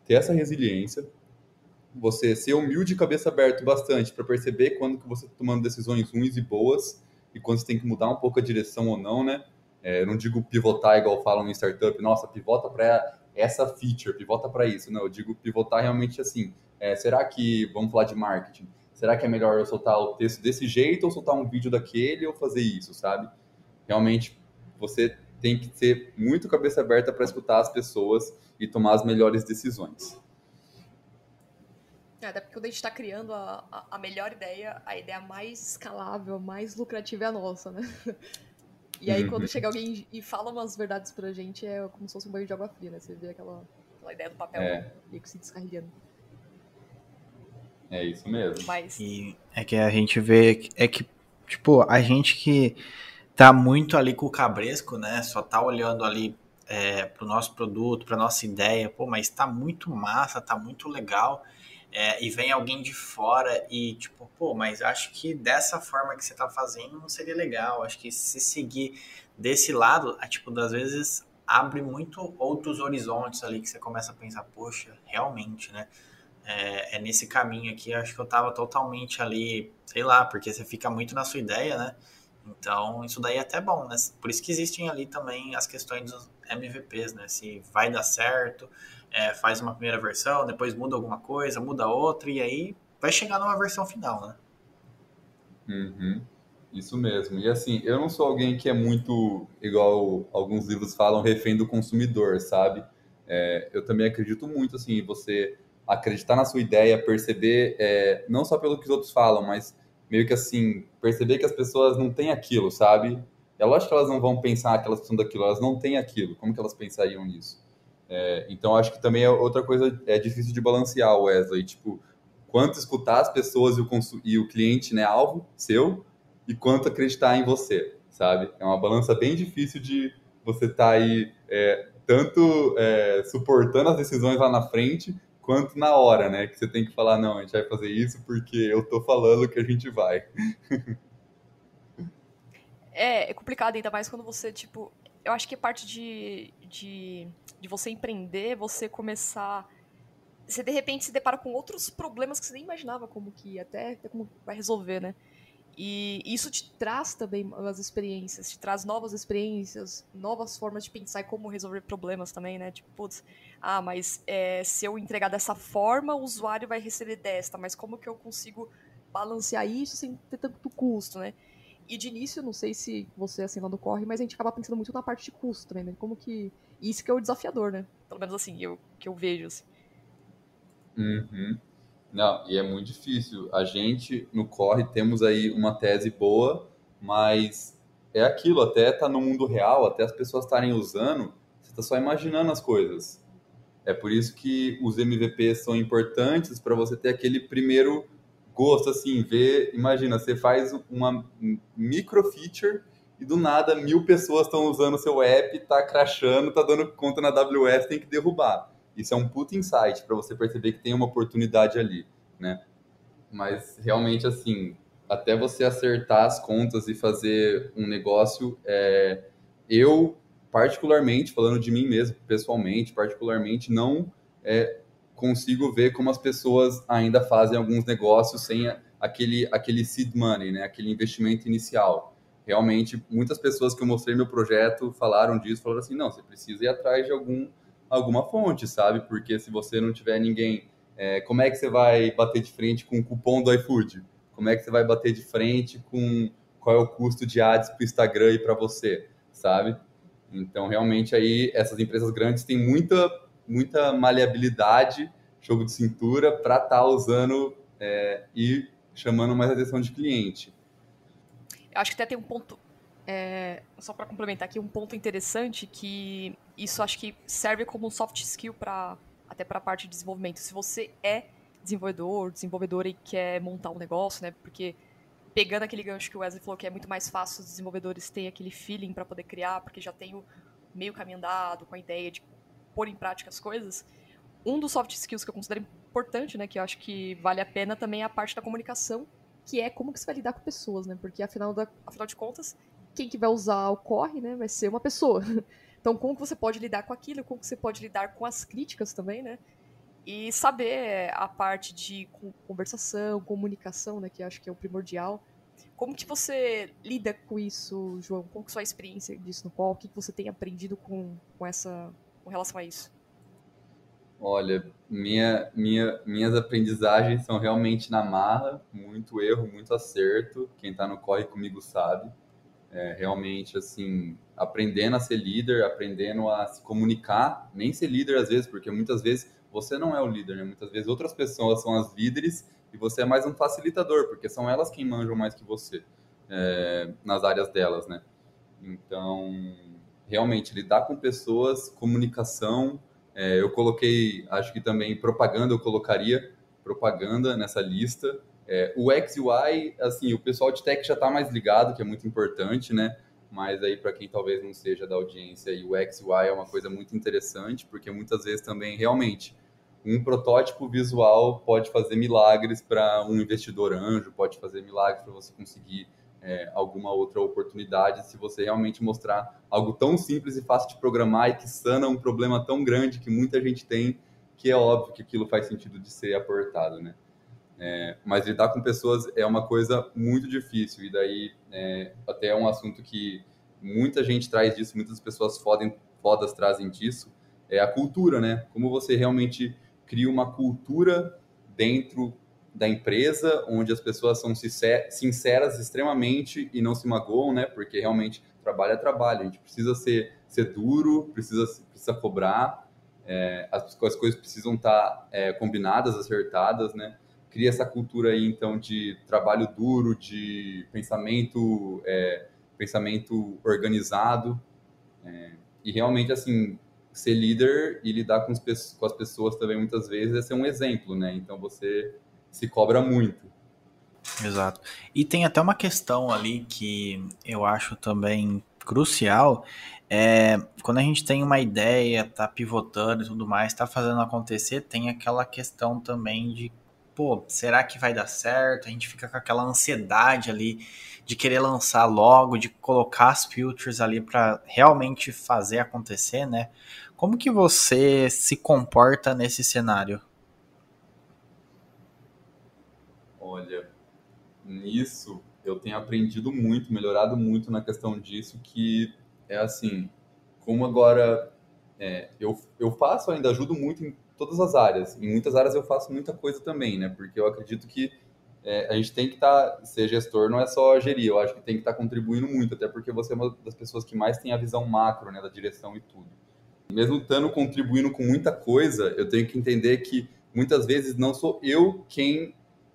ter essa resiliência, você ser humilde e cabeça aberta bastante para perceber quando que você está tomando decisões ruins e boas e quando você tem que mudar um pouco a direção ou não, né? É, eu não digo pivotar igual falam em startup, nossa, pivota para essa feature, pivota para isso. Não, eu digo pivotar realmente assim. É, será que, vamos falar de marketing, será que é melhor eu soltar o texto desse jeito ou soltar um vídeo daquele ou fazer isso, sabe? Realmente você tem que ter muito cabeça aberta para escutar as pessoas e tomar as melhores decisões. É, até porque quando a gente está criando a, a, a, melhor ideia, a ideia mais escalável, mais lucrativa é a nossa, né? E aí, uhum. quando chega alguém e fala umas verdades pra gente, é como se fosse um banho de água fria, né? Você vê aquela, aquela ideia do papel é. meio que se descarregando. É isso mesmo. Mas... E é que a gente vê é que, tipo, a gente que tá muito ali com o cabresco, né? Só tá olhando ali é, pro nosso produto, pra nossa ideia, pô, mas tá muito massa, tá muito legal. É, e vem alguém de fora e, tipo, pô, mas acho que dessa forma que você tá fazendo não seria legal. Acho que se seguir desse lado, tipo, das vezes abre muito outros horizontes ali que você começa a pensar, poxa, realmente, né? É, é, nesse caminho aqui, acho que eu tava totalmente ali, sei lá, porque você fica muito na sua ideia, né? Então, isso daí é até bom, né? Por isso que existem ali também as questões dos MVPs, né? Se vai dar certo, é, faz uma primeira versão, depois muda alguma coisa, muda outra, e aí vai chegar numa versão final, né? Uhum. Isso mesmo. E assim, eu não sou alguém que é muito, igual alguns livros falam, refém do consumidor, sabe? É, eu também acredito muito, assim, você acreditar na sua ideia, perceber, é, não só pelo que os outros falam, mas meio que assim, perceber que as pessoas não têm aquilo, sabe? É lógico que elas não vão pensar que elas precisam daquilo, elas não têm aquilo, como que elas pensariam nisso? É, então, acho que também é outra coisa, é difícil de balancear, Wesley, tipo, quanto escutar as pessoas e o, e o cliente, né, alvo seu, e quanto acreditar em você, sabe? É uma balança bem difícil de você estar tá aí é, tanto é, suportando as decisões lá na frente, quanto na hora, né? Que você tem que falar, não, a gente vai fazer isso porque eu tô falando que a gente vai. é, é complicado, ainda mais quando você, tipo. Eu acho que parte de, de, de você empreender, você começar. Você de repente se depara com outros problemas que você nem imaginava como que até, até como vai resolver, né? E isso te traz também as experiências, te traz novas experiências, novas formas de pensar e como resolver problemas também, né? Tipo, putz, ah, mas é, se eu entregar dessa forma, o usuário vai receber desta, mas como que eu consigo balancear isso sem ter tanto custo, né? E de início, não sei se você assim não corre, mas a gente acaba pensando muito na parte de custo também, né? Como que. Isso que é o desafiador, né? Pelo menos assim, eu, que eu vejo, assim. Uhum. Não, e é muito difícil. A gente, no Corre, temos aí uma tese boa, mas é aquilo, até tá no mundo real, até as pessoas estarem usando, você está só imaginando as coisas. É por isso que os MVPs são importantes para você ter aquele primeiro gosto, assim, ver, imagina, você faz uma micro feature e do nada mil pessoas estão usando o seu app, tá crashando, tá dando conta na AWS, tem que derrubar. Isso é um puta insight para você perceber que tem uma oportunidade ali, né? Mas realmente assim, até você acertar as contas e fazer um negócio, é, eu particularmente, falando de mim mesmo, pessoalmente, particularmente, não é, consigo ver como as pessoas ainda fazem alguns negócios sem aquele, aquele seed money, né? aquele investimento inicial. Realmente, muitas pessoas que eu mostrei meu projeto falaram disso, falaram assim, não, você precisa ir atrás de algum, alguma fonte, sabe? Porque se você não tiver ninguém, é, como é que você vai bater de frente com o cupom do iFood? Como é que você vai bater de frente com qual é o custo de ads para o Instagram e para você, sabe? Então, realmente, aí, essas empresas grandes têm muita, muita maleabilidade, jogo de cintura, para estar tá usando é, e chamando mais atenção de cliente. Eu acho que até tem um ponto, é, só para complementar aqui, um ponto interessante que isso acho que serve como um soft skill para até para a parte de desenvolvimento. Se você é desenvolvedor, desenvolvedora e quer montar um negócio, né? Porque pegando aquele gancho que o Wesley falou que é muito mais fácil os desenvolvedores terem aquele feeling para poder criar, porque já tem o meio caminho andado, com a ideia de pôr em prática as coisas. Um dos soft skills que eu considero importante, né, que eu acho que vale a pena também é a parte da comunicação, que é como que você vai lidar com pessoas, né? Porque afinal, da, afinal de contas, quem que vai usar o corre, né, vai ser uma pessoa. Então, como que você pode lidar com aquilo, como que você pode lidar com as críticas também, né? E saber a parte de conversação, comunicação, né, que acho que é o primordial. Como que você lida com isso, João? Qual que é a sua experiência disso no qual? O que você tem aprendido com, com essa com relação a isso? Olha, minha, minha, minhas aprendizagens são realmente na marra, muito erro, muito acerto. Quem está no corre comigo sabe. É, realmente, assim, aprendendo a ser líder, aprendendo a se comunicar, nem ser líder às vezes, porque muitas vezes você não é o líder, né? Muitas vezes outras pessoas são as líderes e você é mais um facilitador, porque são elas quem manjam mais que você é, nas áreas delas, né? Então, realmente, lidar com pessoas, comunicação, é, eu coloquei, acho que também propaganda, eu colocaria propaganda nessa lista. É, o X e o Y, assim, o pessoal de tech já está mais ligado, que é muito importante, né? Mas aí, para quem talvez não seja da audiência, o X e o Y é uma coisa muito interessante, porque muitas vezes também, realmente, um protótipo visual pode fazer milagres para um investidor anjo, pode fazer milagres para você conseguir é, alguma outra oportunidade se você realmente mostrar algo tão simples e fácil de programar e que sana um problema tão grande que muita gente tem, que é óbvio que aquilo faz sentido de ser aportado, né? É, mas lidar com pessoas é uma coisa muito difícil e daí é, até é um assunto que muita gente traz disso, muitas pessoas fodem, fodas trazem disso, é a cultura, né? Como você realmente cria uma cultura dentro da empresa, onde as pessoas são sinceras extremamente e não se magoam, né? Porque realmente trabalho é trabalho, a gente precisa ser, ser duro, precisa, precisa cobrar, é, as, as, coisas precisam estar é, combinadas, acertadas, né? Cria essa cultura aí, então, de trabalho duro, de pensamento, é, pensamento organizado, é, e realmente, assim, ser líder e lidar com, os, com, as pessoas também muitas vezes é ser um exemplo, né? Então você se cobra muito. Exato. E tem até uma questão ali que eu acho também crucial, é quando a gente tem uma ideia, tá pivotando e tudo mais, tá fazendo acontecer, tem aquela questão também de, pô, será que vai dar certo? A gente fica com aquela ansiedade ali de querer lançar logo, de colocar as filters ali para realmente fazer acontecer, né? Como que você se comporta nesse cenário? Olha, nisso eu tenho aprendido muito, melhorado muito na questão disso, que é assim, como agora é, eu, eu faço ainda, ajudo muito em todas as áreas. Em muitas áreas eu faço muita coisa também, né? Porque eu acredito que é, a gente tem que estar, tá, ser gestor não é só gerir, eu acho que tem que estar tá contribuindo muito, até porque você é uma das pessoas que mais tem a visão macro, né, da direção e tudo mesmo estando contribuindo com muita coisa, eu tenho que entender que muitas vezes não sou eu quem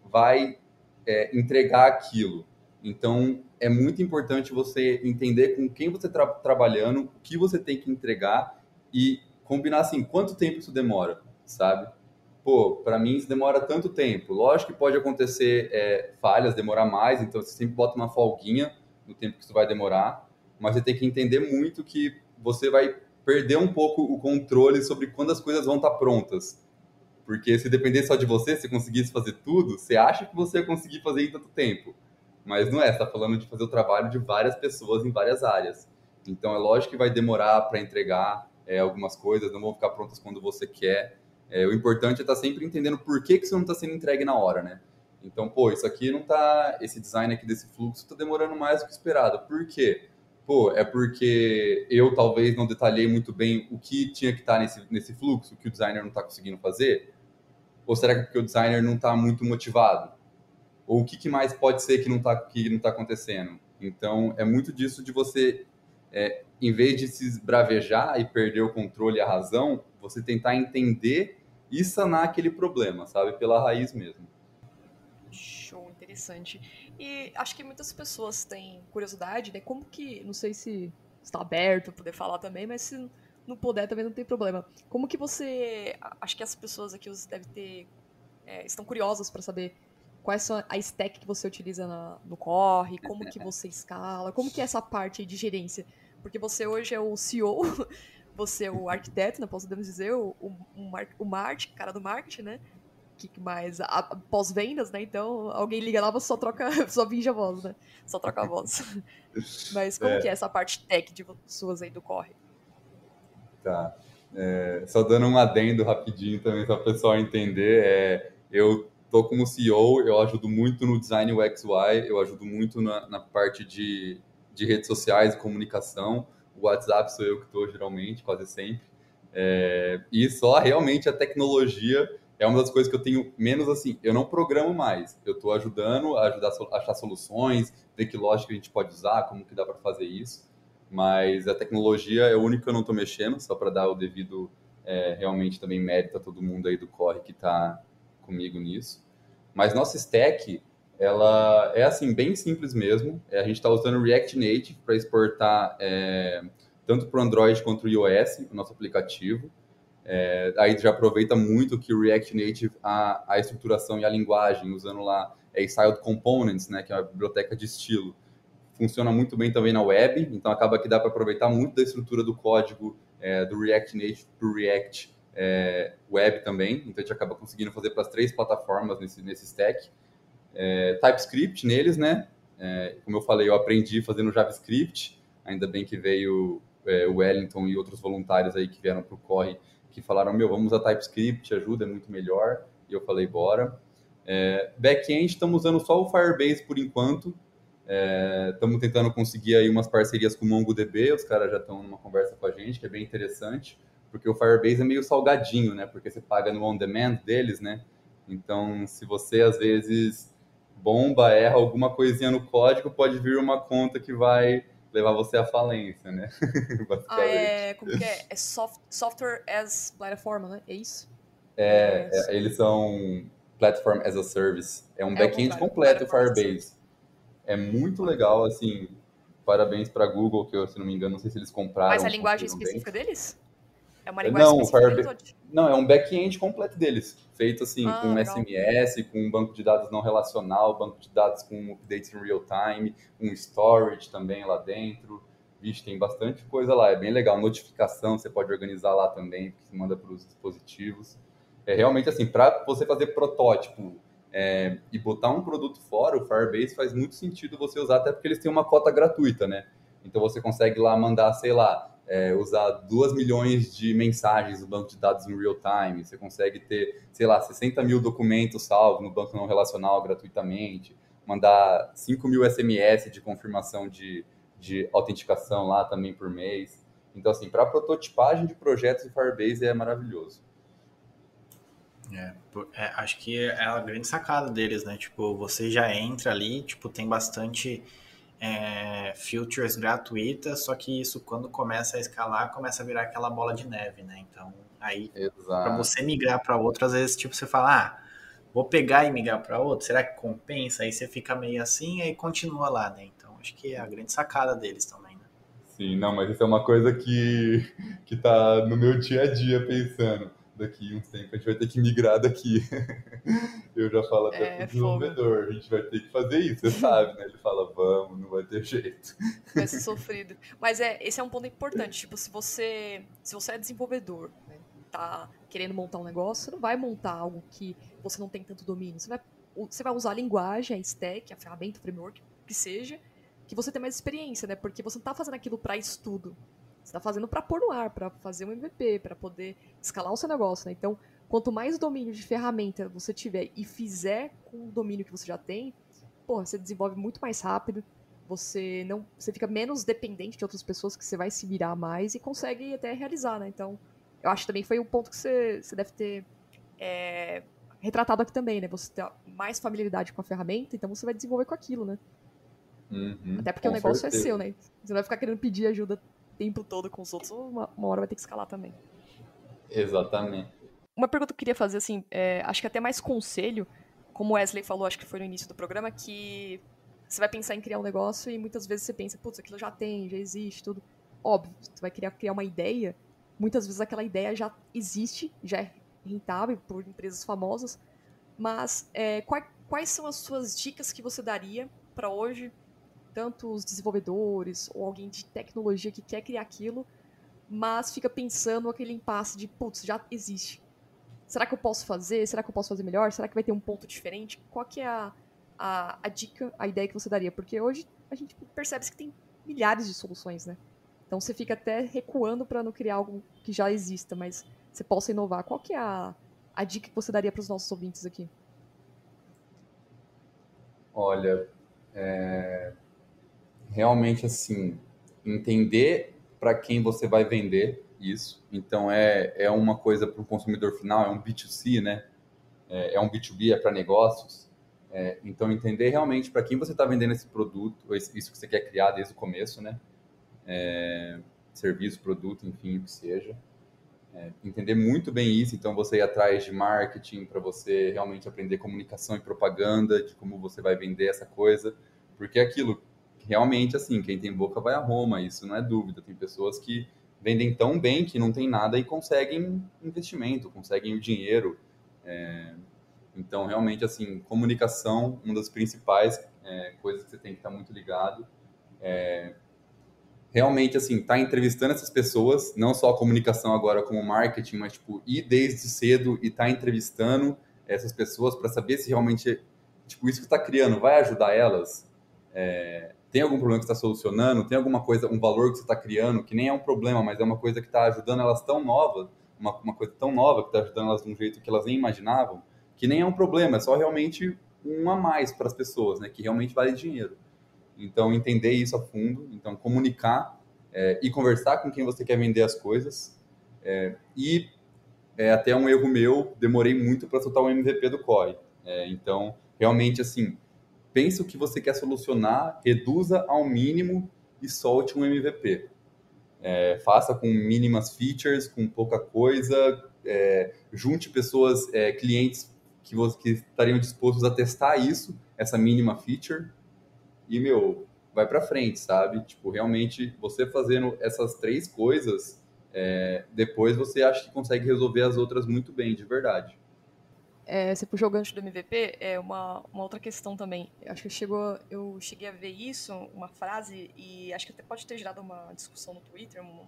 vai é, entregar aquilo. Então, é muito importante você entender com quem você está trabalhando, o que você tem que entregar e combinar assim, quanto tempo isso demora, sabe? Pô, para mim isso demora tanto tempo. Lógico que pode acontecer é, falhas, demorar mais, então você sempre bota uma folguinha no tempo que isso vai demorar mas você tem que entender muito que você vai perder um pouco o controle sobre quando as coisas vão estar prontas. Porque se depender só de você, se conseguisse fazer tudo, você acha que você ia conseguir fazer em tanto tempo. Mas não é, você está falando de fazer o trabalho de várias pessoas em várias áreas. Então é lógico que vai demorar para entregar é, algumas coisas, não vão ficar prontas quando você quer. É, o importante é estar tá sempre entendendo por que, que isso não está sendo entregue na hora, né? Então, pô, isso aqui não tá. Esse design aqui desse fluxo está demorando mais do que esperado. Por quê? Pô, é porque eu talvez não detalhei muito bem o que tinha que estar tá nesse, nesse fluxo, que o designer não está conseguindo fazer? Ou será que é porque o designer não está muito motivado? Ou o que, que mais pode ser que não está que não tá acontecendo? Então, é muito disso de você, é, em vez de se esbravejar e perder o controle e a razão, você tentar entender e sanar aquele problema, sabe? Pela raiz mesmo. Show, interessante. E acho que muitas pessoas têm curiosidade, né? Como que, não sei se está aberto poder falar também, mas se não puder também não tem problema. Como que você, acho que as pessoas aqui devem ter, é, estão curiosas para saber quais são a stack que você utiliza na, no corre, como que você escala, como que é essa parte de gerência. Porque você hoje é o CEO, você é o arquiteto, né, podemos dizer, o, o, o marketing, cara do marketing, né? Que mais? Pós-vendas, né? Então, alguém liga lá, você só troca, só vinge a voz, né? Só troca a voz. Mas como é. que é essa parte tech de suas aí do corre? Tá. É, só dando um adendo rapidinho também para o pessoal entender, é, eu tô como CEO, eu ajudo muito no design UX UI, eu ajudo muito na, na parte de, de redes sociais e comunicação. O WhatsApp sou eu que estou geralmente, quase sempre. É, e só realmente a tecnologia é uma das coisas que eu tenho menos assim. Eu não programo mais. Eu estou ajudando a ajudar a achar soluções, ver que lógica a gente pode usar, como que dá para fazer isso. Mas a tecnologia é o único que eu não estou mexendo, só para dar o devido é, realmente também mérito a todo mundo aí do corre que está comigo nisso. Mas nossa stack, ela é assim, bem simples mesmo. É, a gente está usando React Native para exportar é, tanto para o Android quanto o iOS, o nosso aplicativo. É, aí já aproveita muito que o React Native, a, a estruturação e a linguagem, usando lá é, Styled Components, né, que é uma biblioteca de estilo. Funciona muito bem também na web, então acaba que dá para aproveitar muito da estrutura do código é, do React Native para o React é, web também, então a gente acaba conseguindo fazer para as três plataformas nesse, nesse stack. É, TypeScript neles, né? É, como eu falei, eu aprendi fazendo JavaScript, ainda bem que veio é, o Wellington e outros voluntários aí que vieram para o Corre, que falaram, meu, vamos usar TypeScript, ajuda, é muito melhor, e eu falei, bora. É, Back-end, estamos usando só o Firebase por enquanto, estamos é, tentando conseguir aí umas parcerias com o MongoDB, os caras já estão numa conversa com a gente, que é bem interessante porque o Firebase é meio salgadinho, né? Porque você paga no on-demand deles, né? Então, se você às vezes bomba, erra alguma coisinha no código, pode vir uma conta que vai levar você à falência, né? ah, é, como que é? É soft, software as platform, né? É isso? É, é, eles são platform as a service. É um é back-end completo o Firebase. É muito legal, assim. Parabéns para Google, que eu, se não me engano, não sei se eles compraram. Mas a linguagem específica bem. deles? É uma linguagem não, Firebase, não, é um back-end completo deles, feito assim ah, com. SMS, com um banco de dados não relacional, banco de dados com updates em real time, um storage também lá dentro. Vixe, tem bastante coisa lá, é bem legal. Notificação você pode organizar lá também, que você manda para os dispositivos. É realmente assim, para você fazer protótipo é, e botar um produto fora, o Firebase faz muito sentido você usar, até porque eles têm uma cota gratuita, né? Então você consegue lá mandar, sei lá, é, usar 2 milhões de mensagens no banco de dados em real time, você consegue ter, sei lá, 60 mil documentos salvos no banco não relacional gratuitamente, mandar 5 mil SMS de confirmação de, de autenticação lá também por mês. Então, assim, para prototipagem de projetos, o Firebase é maravilhoso. É, é, acho que é a grande sacada deles, né? Tipo, você já entra ali, tipo, tem bastante é, features gratuitas, só que isso quando começa a escalar, começa a virar aquela bola de neve, né? Então, aí, para você migrar para outro, às vezes, tipo, você fala, ah, vou pegar e migrar para outro, será que compensa? Aí você fica meio assim, aí continua lá, né? Então, acho que é a grande sacada deles também, né? Sim, não, mas isso é uma coisa que, que tá no meu dia a dia pensando daqui uns tempos a gente vai ter que migrar daqui. Eu já falo até É, pro desenvolvedor, a gente vai ter que fazer isso, você sabe, né? Ele fala, vamos, não vai ter jeito. Vai ser sofrido. Mas é, esse é um ponto importante. Tipo, se você, se você é desenvolvedor, né, tá querendo montar um negócio, você não vai montar algo que você não tem tanto domínio. Você vai, você vai usar a linguagem, a stack, a ferramenta, o framework, o que seja, que você tem mais experiência, né? Porque você não tá fazendo aquilo para estudo. Você tá fazendo para pôr no ar, para fazer um MVP, para poder escalar o seu negócio, né? Então, quanto mais domínio de ferramenta você tiver e fizer com o domínio que você já tem, porra, você desenvolve muito mais rápido, você não você fica menos dependente de outras pessoas que você vai se virar mais e consegue até realizar, né? Então, eu acho que também foi um ponto que você, você deve ter é, retratado aqui também, né? Você ter mais familiaridade com a ferramenta, então você vai desenvolver com aquilo, né? Uhum, Até porque o negócio certeza. é seu, né? Você não vai ficar querendo pedir ajuda tempo todo com os outros, uma, uma hora vai ter que escalar também. Exatamente. Uma pergunta que eu queria fazer, assim, é, acho que até mais conselho, como Wesley falou, acho que foi no início do programa, que você vai pensar em criar um negócio e muitas vezes você pensa, putz, aquilo já tem, já existe, tudo. Óbvio, você vai criar, criar uma ideia, muitas vezes aquela ideia já existe, já é rentável por empresas famosas, mas é, quais, quais são as suas dicas que você daria para hoje, tanto os desenvolvedores ou alguém de tecnologia que quer criar aquilo, mas fica pensando aquele impasse de, putz, já existe. Será que eu posso fazer? Será que eu posso fazer melhor? Será que vai ter um ponto diferente? Qual que é a, a, a dica, a ideia que você daria? Porque hoje a gente percebe que tem milhares de soluções, né? Então você fica até recuando para não criar algo que já exista, mas você possa inovar. Qual que é a, a dica que você daria para os nossos ouvintes aqui? Olha, é, realmente assim, entender para quem você vai vender isso. Então é, é uma coisa para o consumidor final, é um B2C, né? É, é um B2B, é para negócios. É, então entender realmente para quem você está vendendo esse produto, isso que você quer criar desde o começo, né? É, serviço, produto, enfim, o que seja. É, entender muito bem isso, então você ir atrás de marketing para você realmente aprender comunicação e propaganda, de como você vai vender essa coisa, porque é aquilo, realmente assim, quem tem boca vai a Roma, isso não é dúvida. Tem pessoas que vendem tão bem que não tem nada e conseguem investimento, conseguem o dinheiro. É, então, realmente, assim, comunicação, uma das principais é, coisas que você tem que estar muito ligado. É, realmente, assim, tá entrevistando essas pessoas, não só a comunicação agora como marketing, mas, tipo, ir desde cedo e tá entrevistando essas pessoas para saber se realmente, tipo, isso que está criando vai ajudar elas. É, tem algum problema que está solucionando? Tem alguma coisa, um valor que você está criando que nem é um problema, mas é uma coisa que está ajudando elas tão nova, uma, uma coisa tão nova que está ajudando elas de um jeito que elas nem imaginavam, que nem é um problema, é só realmente um a mais para as pessoas, né? Que realmente vale dinheiro. Então, entender isso a fundo, então comunicar é, e conversar com quem você quer vender as coisas. É, e é, até um erro meu, demorei muito para soltar o MVP do COI. É, então, realmente, assim, pense o que você quer solucionar, reduza ao mínimo e solte um MVP. É, faça com mínimas features, com pouca coisa, é, junte pessoas, é, clientes que, que estariam dispostos a testar isso, essa mínima feature, e, meu, vai para frente, sabe? Tipo, realmente, você fazendo essas três coisas, é, depois você acha que consegue resolver as outras muito bem, de verdade. É, você puxou o gancho do MVP, é uma, uma outra questão também. Acho que chegou, eu cheguei a ver isso, uma frase, e acho que até pode ter gerado uma discussão no Twitter, uma,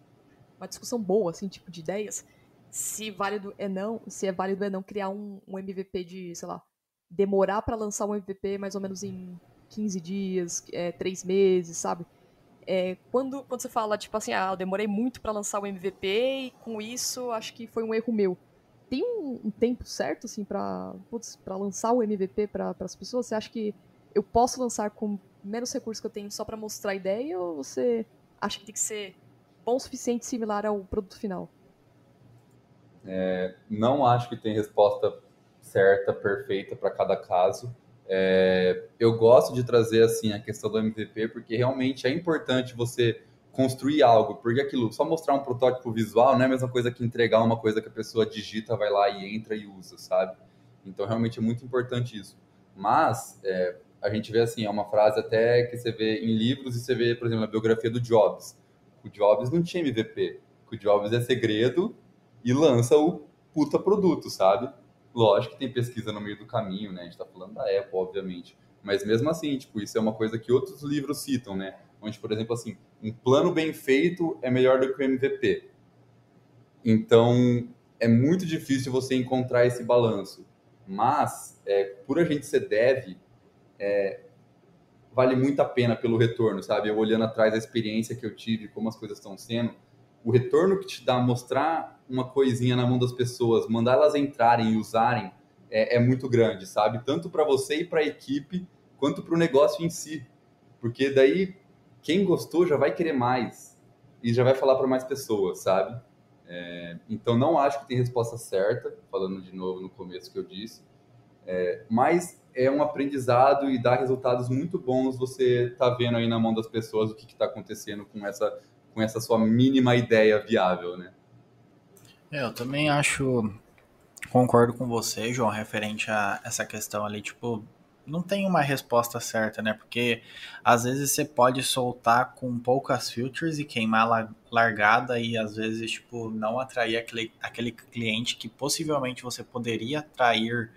uma discussão boa, assim, tipo, de ideias. Se válido é não, se é válido é não criar um, um MVP de, sei lá, demorar para lançar um MVP mais ou menos em 15 dias, é, 3 meses, sabe? É, quando, quando você fala, tipo assim, ah, eu demorei muito para lançar o MVP e com isso acho que foi um erro meu tem um, um, tempo certo, assim, pra lançar o MVP para as pessoas? Você acha que eu posso lançar com menos recursos que eu tenho só para mostrar a ideia ou você acha que tem que ser bom o suficiente similar ao produto final? É, não acho que tem resposta certa, perfeita para cada caso. É, eu gosto de trazer assim a questão do MVP porque realmente é importante você construir algo, porque aquilo, só mostrar um protótipo visual não é a mesma coisa que entregar uma coisa que a pessoa digita, vai lá e entra e usa, sabe? Então, realmente é muito importante isso. Mas, é, a gente vê assim, é uma frase até que você vê em livros e você vê, por exemplo, a biografia do Jobs. O Jobs não tinha MVP. O Jobs é segredo e lança o, puta produto, sabe? Lógico que tem pesquisa no meio do caminho, né? A gente tá falando da Apple, obviamente. Mas mesmo assim, tipo, isso é uma coisa que outros livros citam, né? Onde, por exemplo, assim, um plano bem feito é melhor do que o MVP. Então, é muito difícil você encontrar esse balanço. Mas, é, por a gente ser dev, é, vale muito a pena pelo retorno, sabe? Eu olhando atrás a experiência que eu tive, como as coisas estão sendo, o retorno que te dá mostrar uma coisinha na mão das pessoas, mandar elas entrarem e usarem, é, é muito grande, sabe? Tanto para você e para a equipe, quanto para o negócio em si. Porque daí, quem gostou já vai querer mais e já vai falar para mais pessoas, sabe? É, então, não acho que tem resposta certa, falando de novo no começo que eu disse, é, mas é um aprendizado e dá resultados muito bons você tá vendo aí na mão das pessoas o que está acontecendo com essa, com essa sua mínima ideia viável, né? É, eu também acho, concordo com você, João, referente a essa questão ali, tipo, não tem uma resposta certa, né? Porque às vezes você pode soltar com poucas filters e queimar la largada e às vezes, tipo, não atrair aquele, aquele cliente que possivelmente você poderia atrair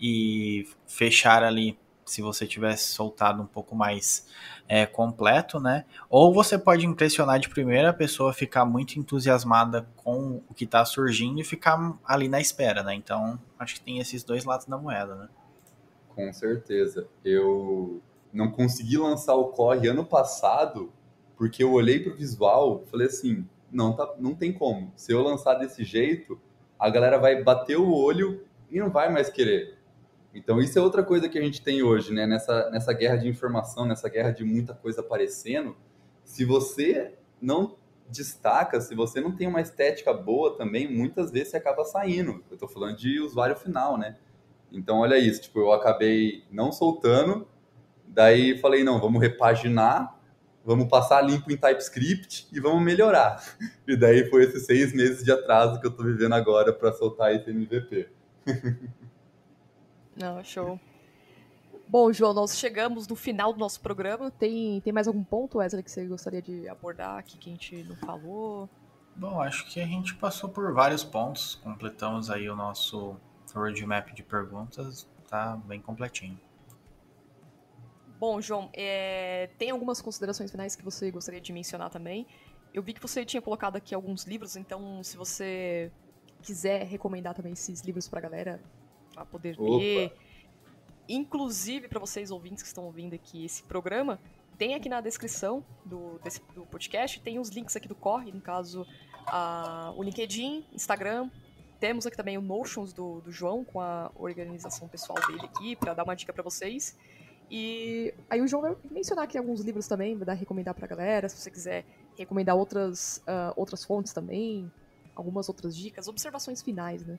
e fechar ali se você tivesse soltado um pouco mais é, completo, né? Ou você pode impressionar de primeira pessoa, ficar muito entusiasmada com o que está surgindo e ficar ali na espera, né? Então, acho que tem esses dois lados da moeda, né? Com certeza. Eu não consegui lançar o Corre ano passado porque eu olhei para o visual falei assim, não, tá, não tem como. Se eu lançar desse jeito, a galera vai bater o olho e não vai mais querer. Então isso é outra coisa que a gente tem hoje, né? Nessa, nessa guerra de informação, nessa guerra de muita coisa aparecendo. Se você não destaca, se você não tem uma estética boa também, muitas vezes você acaba saindo. Eu estou falando de usuário final, né? Então, olha isso, tipo, eu acabei não soltando, daí falei, não, vamos repaginar, vamos passar limpo em TypeScript e vamos melhorar. E daí foi esses seis meses de atraso que eu tô vivendo agora para soltar esse MVP. Não, show. Bom, João, nós chegamos no final do nosso programa. Tem, tem mais algum ponto, Wesley, que você gostaria de abordar aqui que a gente não falou? Bom, acho que a gente passou por vários pontos, completamos aí o nosso roadmap de perguntas tá bem completinho. Bom, João, é... tem algumas considerações finais que você gostaria de mencionar também. Eu vi que você tinha colocado aqui alguns livros, então se você quiser recomendar também esses livros para a galera, para poder Opa. ler, inclusive para vocês ouvintes que estão ouvindo aqui esse programa, tem aqui na descrição do, desse, do podcast, tem os links aqui do Corre, no caso, a, o LinkedIn, Instagram, temos aqui também o Notions do, do João, com a organização pessoal dele aqui, para dar uma dica para vocês. E aí o João vai mencionar aqui alguns livros também, vai dar recomendar pra galera, se você quiser recomendar outras, uh, outras fontes também, algumas outras dicas, observações finais, né?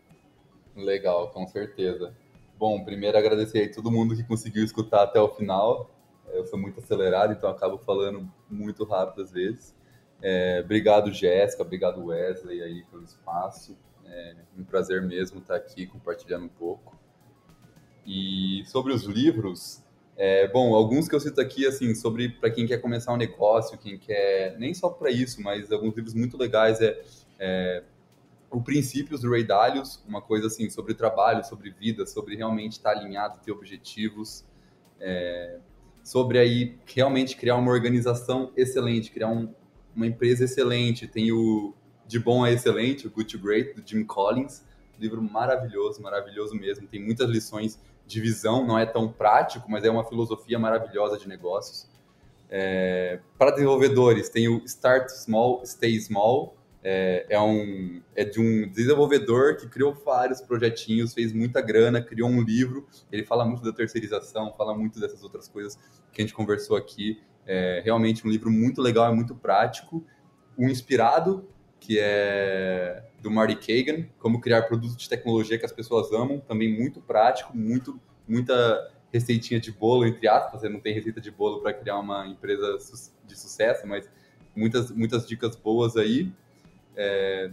Legal, com certeza. Bom, primeiro agradecer aí todo mundo que conseguiu escutar até o final. Eu sou muito acelerado, então acabo falando muito rápido às vezes. É, obrigado, Jéssica, obrigado, Wesley, aí pelo espaço. É um prazer mesmo estar aqui compartilhando um pouco. E sobre os livros, é, bom, alguns que eu cito aqui, assim, sobre para quem quer começar um negócio, quem quer, nem só para isso, mas alguns livros muito legais é, é O Princípios do Ray Dalio, uma coisa assim sobre trabalho, sobre vida, sobre realmente estar alinhado, ter objetivos, é, sobre aí realmente criar uma organização excelente, criar um, uma empresa excelente. Tem o de Bom a Excelente, o Good to Great, do Jim Collins. Livro maravilhoso, maravilhoso mesmo. Tem muitas lições de visão, não é tão prático, mas é uma filosofia maravilhosa de negócios. É, para desenvolvedores, tem o Start Small, Stay Small. É, é, um, é de um desenvolvedor que criou vários projetinhos, fez muita grana, criou um livro. Ele fala muito da terceirização, fala muito dessas outras coisas que a gente conversou aqui. É realmente um livro muito legal, é muito prático. O Inspirado, que é do Marty Kagan, como criar produtos de tecnologia que as pessoas amam, também muito prático, muito muita receitinha de bolo entre aspas, você não tem receita de bolo para criar uma empresa de sucesso, mas muitas muitas dicas boas aí. É...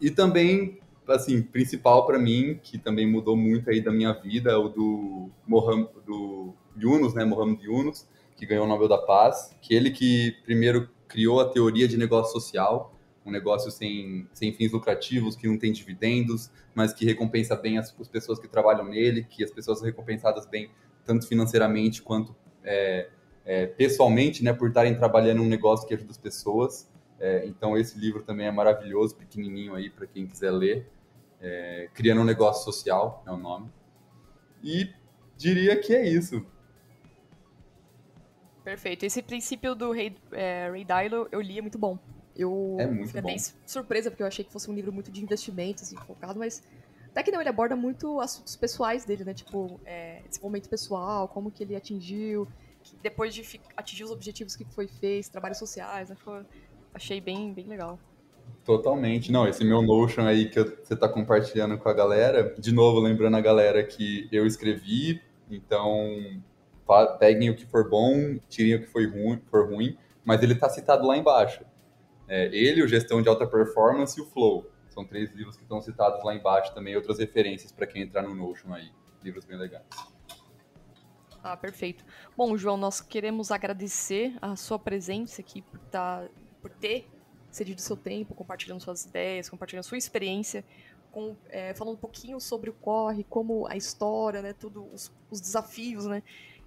E também assim, principal para mim, que também mudou muito aí da minha vida, é o do Mohamed, do Yunus, né, Mohamed Yunus, que ganhou o Nobel da Paz, que ele que primeiro criou a teoria de negócio social, um negócio sem, sem fins lucrativos, que não tem dividendos, mas que recompensa bem as, as pessoas que trabalham nele, que as pessoas são recompensadas bem, tanto financeiramente quanto é, é, pessoalmente, né, por estarem trabalhando um negócio que ajuda as pessoas. É, então, esse livro também é maravilhoso, pequenininho aí, para quem quiser ler. É, Criando um Negócio Social é o nome. E diria que é isso. Perfeito. Esse princípio do Ray, é, Ray Dalio eu li, é muito bom. Eu é muito fiquei bom. bem surpresa, porque eu achei que fosse um livro muito de investimentos, assim, focado, mas até que não, ele aborda muito assuntos pessoais dele, né? Tipo, é, desenvolvimento pessoal, como que ele atingiu, depois de atingir os objetivos que foi fez, trabalhos sociais, né? Foi, achei bem, bem legal. Totalmente. Não, esse meu Notion aí que você está compartilhando com a galera, de novo, lembrando a galera que eu escrevi, então peguem o que for bom, tirem o que for ruim, for ruim mas ele está citado lá embaixo. É, ele, o Gestão de Alta Performance e o Flow. São três livros que estão citados lá embaixo também, outras referências para quem entrar no Notion aí. Livros bem legais. Ah, perfeito. Bom, João, nós queremos agradecer a sua presença aqui por, tá, por ter cedido seu tempo, compartilhando suas ideias, compartilhando sua experiência, com, é, falando um pouquinho sobre o corre, como a história, né, tudo os, os desafios, né,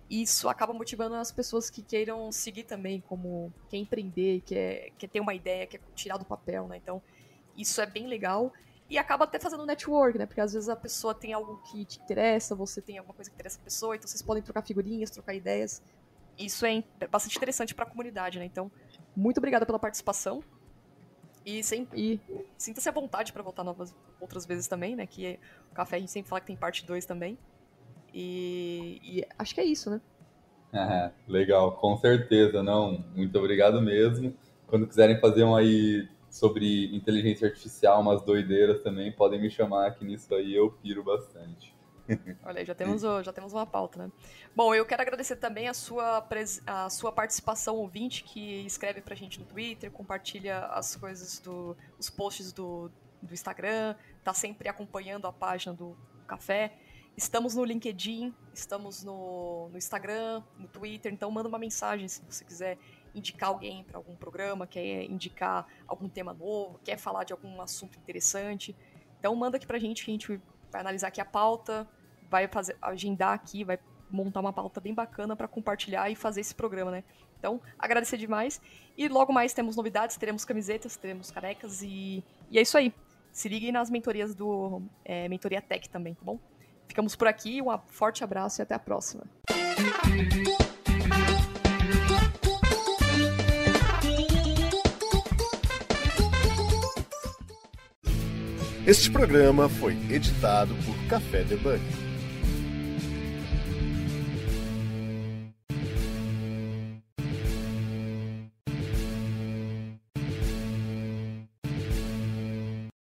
isso acaba motivando as pessoas que queiram seguir também, como quer empreender, quer, quer ter uma ideia, quer tirar do papel, né? Então, isso é bem legal. E acaba até fazendo network, né? Porque às vezes a pessoa tem algo que te interessa, você tem alguma coisa que interessa a pessoa, então vocês podem trocar figurinhas, trocar ideias. Isso é bastante interessante para a comunidade, né? Então, muito obrigada pela participação. E, e sinta-se à vontade para voltar novas, outras vezes também, né? Que o café a gente sempre fala que tem parte 2 também. E, e acho que é isso, né? É, legal, com certeza, não. Muito obrigado mesmo. Quando quiserem fazer um aí sobre inteligência artificial, umas doideiras também, podem me chamar que nisso aí eu piro bastante. Olha já temos, já temos uma pauta, né? Bom, eu quero agradecer também a sua, a sua participação ouvinte que escreve pra gente no Twitter, compartilha as coisas do. os posts do, do Instagram, tá sempre acompanhando a página do café. Estamos no LinkedIn, estamos no, no Instagram, no Twitter, então manda uma mensagem se você quiser indicar alguém para algum programa, quer indicar algum tema novo, quer falar de algum assunto interessante. Então manda aqui pra gente que a gente vai analisar aqui a pauta, vai fazer agendar aqui, vai montar uma pauta bem bacana para compartilhar e fazer esse programa, né? Então, agradecer demais. E logo mais temos novidades, teremos camisetas, teremos carecas e, e é isso aí. Se liguem nas mentorias do é, Mentoria Tech também, tá bom? Ficamos por aqui, um forte abraço e até a próxima. Este programa foi editado por Café Debug.